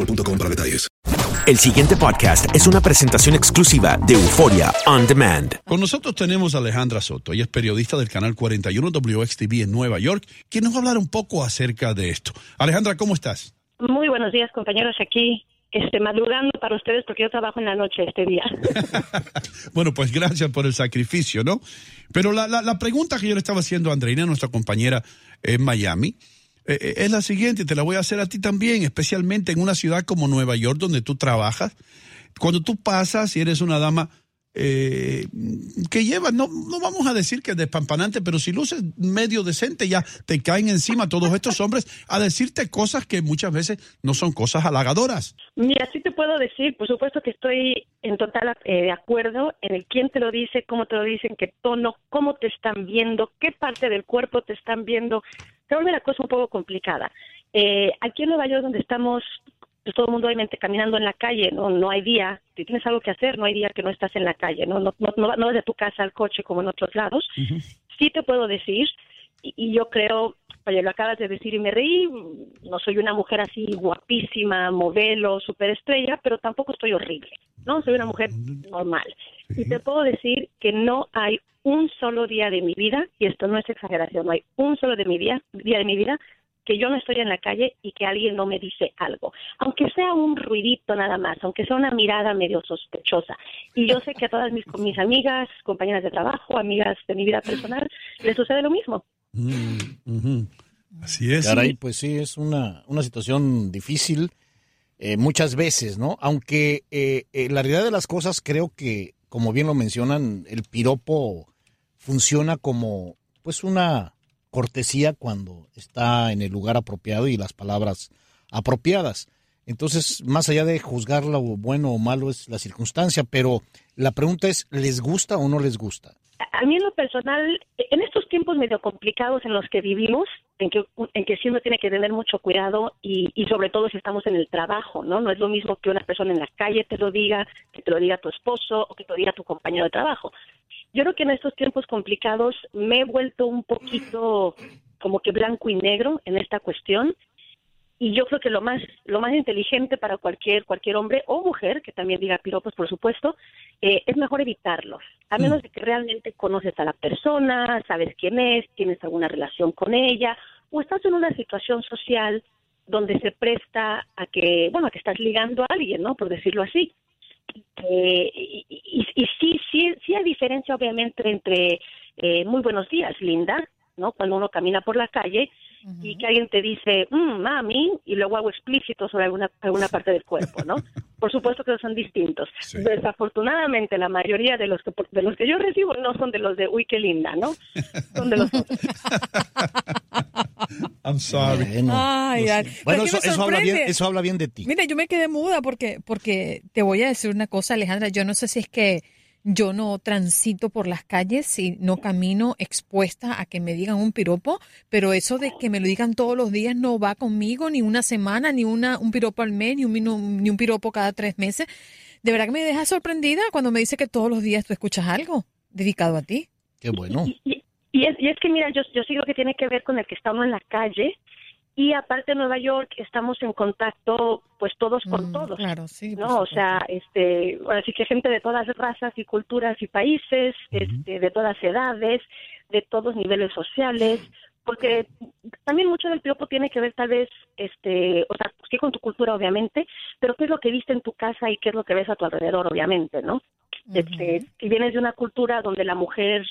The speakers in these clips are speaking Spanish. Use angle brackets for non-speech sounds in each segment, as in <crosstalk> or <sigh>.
boostmobile.com para detalles. El siguiente podcast es una presentación exclusiva de Euforia On Demand. Con nosotros tenemos a Alejandra Soto. Ella es periodista del canal 41 WXTV en Nueva York, quien nos va a hablar un poco acerca de esto. Alejandra, ¿cómo estás? Muy buenos días, compañeros, aquí este, madrugando para ustedes porque yo trabajo en la noche este día. <laughs> <laughs> Bueno, pues gracias por el sacrificio, ¿no? Pero la, la, la pregunta que yo le estaba haciendo a Andreina, nuestra compañera en Miami, eh, eh, es la siguiente, te la voy a hacer a ti también, especialmente en una ciudad como Nueva York donde tú trabajas. Cuando tú pasas y eres una dama eh, que lleva, no, no vamos a decir que es despampanante, pero si luces medio decente ya te caen encima todos estos hombres a decirte cosas que muchas veces no son cosas halagadoras. Mira, sí te puedo decir, por supuesto que estoy en total eh, de acuerdo en el quién te lo dice, cómo te lo dicen, qué tono, cómo te están viendo, qué parte del cuerpo te están viendo. Se vuelve la cosa un poco complicada. Eh, aquí en Nueva York, donde estamos pues, todo el mundo obviamente caminando en la calle, no no hay día, si tienes algo que hacer, no hay día que no estás en la calle, no no no, no, no vas de tu casa al coche como en otros lados. Sí te puedo decir, y, y yo creo, oye, lo acabas de decir y me reí, no soy una mujer así guapísima, modelo, superestrella, pero tampoco estoy horrible, ¿no? Soy una mujer normal. Y te puedo decir que no hay un solo día de mi vida, y esto no es exageración, no hay un solo de mi día, día de mi vida que yo no estoy en la calle y que alguien no me dice algo, aunque sea un ruidito nada más, aunque sea una mirada medio sospechosa. Y yo sé que a todas mis, mis amigas, compañeras de trabajo, amigas de mi vida personal, les sucede lo mismo. Así es. Caray, pues sí, es una, una situación difícil eh, muchas veces, ¿no? Aunque eh, eh, la realidad de las cosas creo que, como bien lo mencionan, el piropo funciona como pues una cortesía cuando está en el lugar apropiado y las palabras apropiadas. Entonces, más allá de juzgar lo bueno o malo es la circunstancia, pero la pregunta es, ¿les gusta o no les gusta? A mí en lo personal, en estos tiempos medio complicados en los que vivimos, en que, en que sí uno tiene que tener mucho cuidado y, y sobre todo si estamos en el trabajo, ¿no? No es lo mismo que una persona en la calle te lo diga, que te lo diga tu esposo o que te lo diga tu compañero de trabajo. Yo creo que en estos tiempos complicados me he vuelto un poquito como que blanco y negro en esta cuestión y yo creo que lo más lo más inteligente para cualquier cualquier hombre o mujer que también diga piropos por supuesto eh, es mejor evitarlos a menos de que realmente conoces a la persona sabes quién es tienes alguna relación con ella o estás en una situación social donde se presta a que bueno a que estás ligando a alguien no por decirlo así. Eh, y, y, y sí sí sí hay diferencia obviamente entre eh, muy buenos días Linda no cuando uno camina por la calle y que alguien te dice, "Mm, mami, y luego hago explícito sobre alguna, alguna parte del cuerpo, ¿no? <laughs> Por supuesto que son distintos. Desafortunadamente, la mayoría de los, que, de los que yo recibo no son de los de, uy, qué linda, ¿no? Son de los otros. <laughs> I'm sorry. Ay, Bueno, eso, eso habla bien, eso habla bien de ti. Mira, yo me quedé muda porque, porque te voy a decir una cosa, Alejandra. Yo no sé si es que yo no transito por las calles y no camino expuesta a que me digan un piropo, pero eso de que me lo digan todos los días no va conmigo, ni una semana, ni una, un piropo al mes, ni un, minu- ni un piropo cada tres meses. De verdad que me deja sorprendida cuando me dice que todos los días tú escuchas algo dedicado a ti. Qué bueno. Y, y es, y es que, mira, yo, yo sigo que tiene que ver con el que está uno en la calle y aparte en Nueva York estamos en contacto pues todos con todos. Claro, sí. ¿no? O sea, este, ahora sí que gente de todas razas y culturas y países, este, de todas edades, de todos niveles sociales, porque también mucho del piropo tiene que ver tal vez, este, o sea, sí con tu cultura obviamente, pero qué es lo que viste en tu casa y qué es lo que ves a tu alrededor obviamente, ¿no? Este, si vienes de una cultura donde la mujer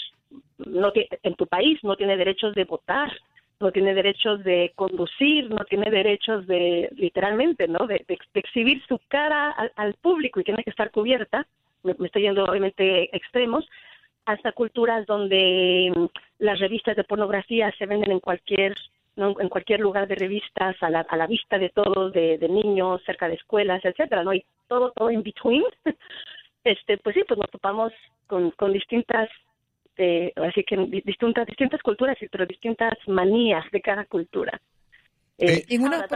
no tiene, en tu país no tiene derechos de votar, no tiene derechos de conducir, no tiene derechos de, literalmente, ¿no? De, exhibir su cara al, al público y tiene que estar cubierta. Me, estoy yendo, obviamente, extremos. Hasta culturas donde mm, las revistas de pornografía se venden en cualquier ¿no? en cualquier lugar de revistas a la, a la vista de todos, de, de niños, cerca de escuelas, etcétera, ¿no? Y todo, todo in between. <laughs> Este, pues sí, pues nos topamos con, con distintas eh, así que di- distintas distintas culturas y pero distintas manías de cada cultura. Eh, en una,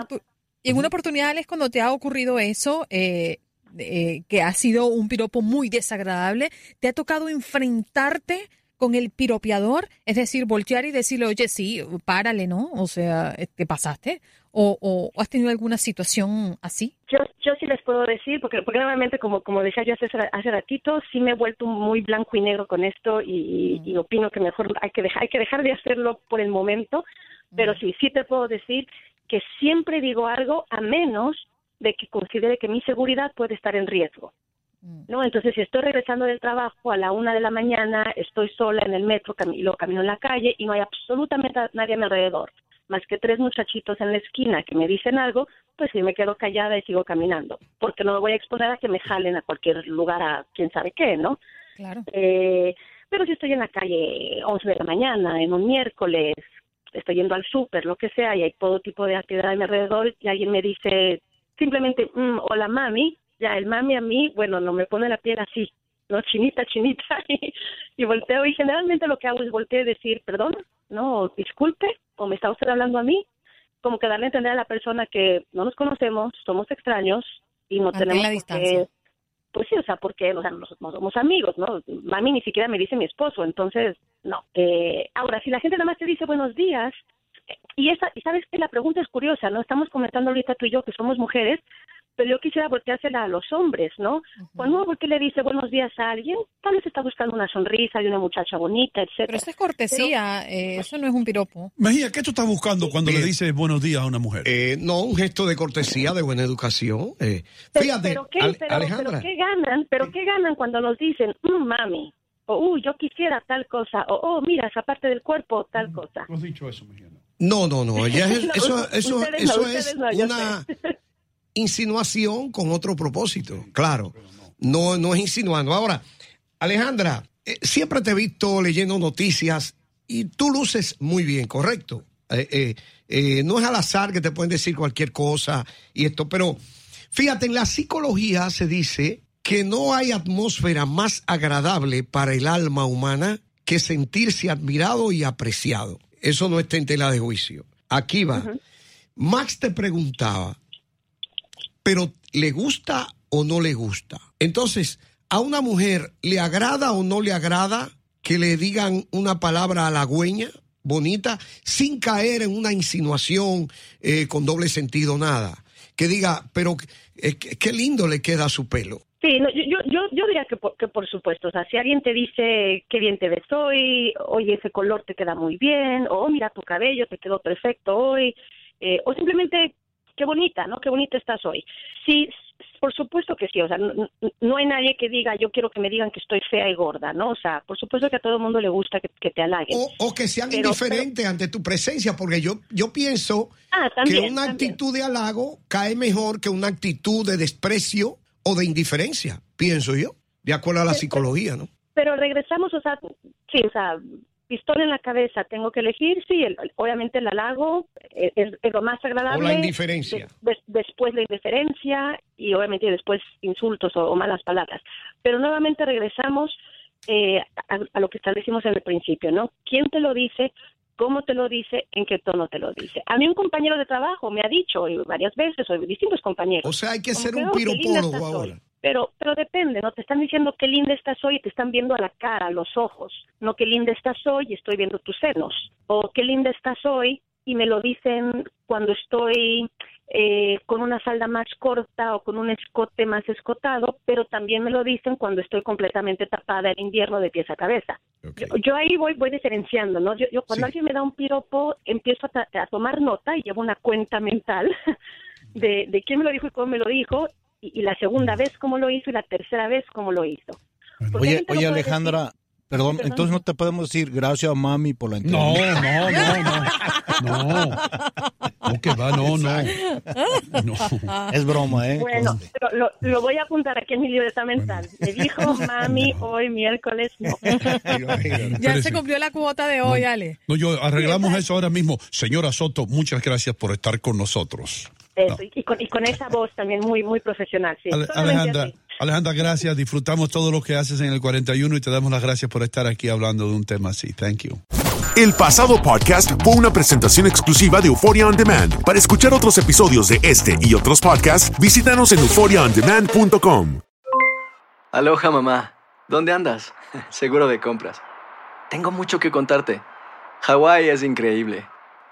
en una oportunidad, Alex, cuando te ha ocurrido eso, eh, eh, que ha sido un piropo muy desagradable, ¿te ha tocado enfrentarte con el piropeador? Es decir, voltear y decirle, oye, sí, párale, ¿no? O sea, eh, ¿te pasaste? ¿O, o has tenido alguna situación así? yo yo sí les puedo decir porque porque normalmente como como decía yo hace hace ratito sí me he vuelto muy blanco y negro con esto y, y opino que mejor hay que dejar hay que dejar de hacerlo por el momento pero sí sí te puedo decir que siempre digo algo a menos de que considere que mi seguridad puede estar en riesgo ¿no? Entonces, si estoy regresando del trabajo a la una de la mañana, estoy sola en el metro, y luego camino en la calle y no hay absolutamente nadie a mi alrededor, más que tres muchachitos en la esquina que me dicen algo, pues sí me quedo callada y sigo caminando, porque no me voy a exponer a que me jalen a cualquier lugar, a quién sabe qué, ¿no? Claro. Eh, pero si estoy en la calle 11 de la mañana, en un miércoles, estoy yendo al súper, lo que sea, y hay todo tipo de actividad a mi alrededor, y alguien me dice simplemente, "Mm, hola mami, ya el mami a mí, bueno, no me pone la piel así, ¿no? Chinita, chinita, <laughs> y, y volteo, y generalmente lo que hago es voltear y decir, perdón, no, disculpe, o me está usted hablando a mí, como que darle a entender a la persona que no nos conocemos, somos extraños, y no Mantén tenemos la distancia. pues sí, o sea, porque o sea, nosotros no somos amigos, ¿no? Mami ni siquiera me dice mi esposo, entonces, no. Eh, ahora, si la gente nada más te dice buenos días, eh, y esa, y sabes que la pregunta es curiosa, ¿no? Estamos comentando ahorita tú y yo que somos mujeres, pero yo quisiera volteársela a los hombres, ¿no? Cuando uno voltea y le dice buenos días a alguien, tal vez está buscando una sonrisa de una muchacha bonita, etcétera. Pero eso es cortesía, eh, eso no es un piropo. Mejía, ¿qué tú estás buscando cuando le dices buenos días a una mujer? Eh, no, un gesto de cortesía, de buena educación. eh. Pero- Fíjate, pero qué, Ale- pero- Alejandra. pero qué ganan, pero qué ganan cuando nos dicen, "Mm, mami, o uy, yo quisiera tal cosa, o oh, mira, esa parte del cuerpo, tal cosa. has dicho eso, Mejía. No, no, no. ella es- <laughs> No, eso eso, ustedes eso no, es no, una insinuación con otro propósito. Claro. No, no es insinuando. Ahora, Alejandra, eh, siempre te he visto leyendo noticias y tú luces muy bien, ¿correcto? Eh, eh, no es al azar que te pueden decir cualquier cosa y esto, pero fíjate, en la psicología se dice que no hay atmósfera más agradable para el alma humana que sentirse admirado y apreciado. Eso no está en tela de juicio. Aquí va. Max te preguntaba, pero ¿le gusta o no le gusta? Entonces, ¿a una mujer le agrada o no le agrada que le digan una palabra halagüeña, bonita, sin caer en una insinuación eh, con doble sentido, nada? Que diga, pero eh, qué lindo le queda su pelo. Sí, no, yo, yo, yo, yo diría que por, que por supuesto, o sea, si alguien te dice qué bien te ves hoy, oye, ese color te queda muy bien, o "Oh, mira tu cabello, te quedó perfecto hoy, eh, o simplemente qué bonita, ¿no? Qué bonita estás hoy. Si, por supuesto que sí, o sea, no, hay nadie que diga, yo quiero que me digan que estoy fea y gorda, ¿no? O sea, por supuesto que a todo el mundo le gusta que, que te halaguen. O, o que sean Pero- indiferentes ante tu presencia, porque yo, yo pienso Ah, también, que una también. actitud de halago cae mejor que una actitud de desprecio o de indiferencia, pienso yo, de acuerdo a la psicología, ¿no? Pero regresamos, o sea, sí, o sea, pistola en la cabeza, tengo que elegir, sí, el- obviamente el halago es, es- lo más agradable. O la indiferencia. De- des- después la indiferencia y obviamente después insultos o, o malas palabras. Pero nuevamente regresamos eh, a, a lo que establecimos en el principio, ¿no? ¿Quién te lo dice? ¿Cómo te lo dice? ¿En qué tono te lo dice? A mí un compañero de trabajo me ha dicho varias veces, o distintos compañeros. O sea, hay que ser un "Oh, piropólogo ahora. hoy". Pero, pero depende, ¿no? Te están diciendo qué linda estás hoy y te están viendo a la cara, a los ojos. No qué linda estás hoy y estoy viendo tus senos. O qué linda estás hoy y me lo dicen cuando estoy eh, con una falda más corta o con un escote más escotado, pero también me lo dicen cuando estoy completamente tapada en invierno de pies a cabeza. Yo, yo ahí voy voy diferenciando, ¿no? Yo, yo cuando alguien me da un piropo empiezo a, ta- a tomar nota y llevo una cuenta mental <laughs> de, de quién me lo dijo y cómo me lo dijo y, y la segunda vez cómo lo hizo y la tercera vez cómo lo hizo. Porque Oye, no oye Alejandra, decir- perdón, perdón. entonces no te podemos decir gracias mami por la No, entrevista. no, no, no. No. <laughs> No, que va, no, no. No. Es broma, ¿eh? Bueno, pero lo, lo voy a apuntar aquí en mi libreta mental. Me dijo <laughs> mami hoy miércoles no. <laughs> Ya se cumplió la cuota de hoy, Ale. No, yo arreglamos eso ahora mismo. Señora Soto, muchas gracias por estar con nosotros. Eso, y, con, y con esa voz también muy muy profesional. Sí, Ale- Alejandra. Alejandra, gracias. Disfrutamos todo lo que haces en el 41 y te damos las gracias por estar aquí hablando de un tema así. Thank you. El pasado podcast fue una presentación exclusiva de Euphoria On Demand. Para escuchar otros episodios de este y otros podcasts, visítanos en euphoriaondemand.com. Aloha, mamá. ¿Dónde andas? <laughs> Seguro de compras. Tengo mucho que contarte. Hawái es increíble.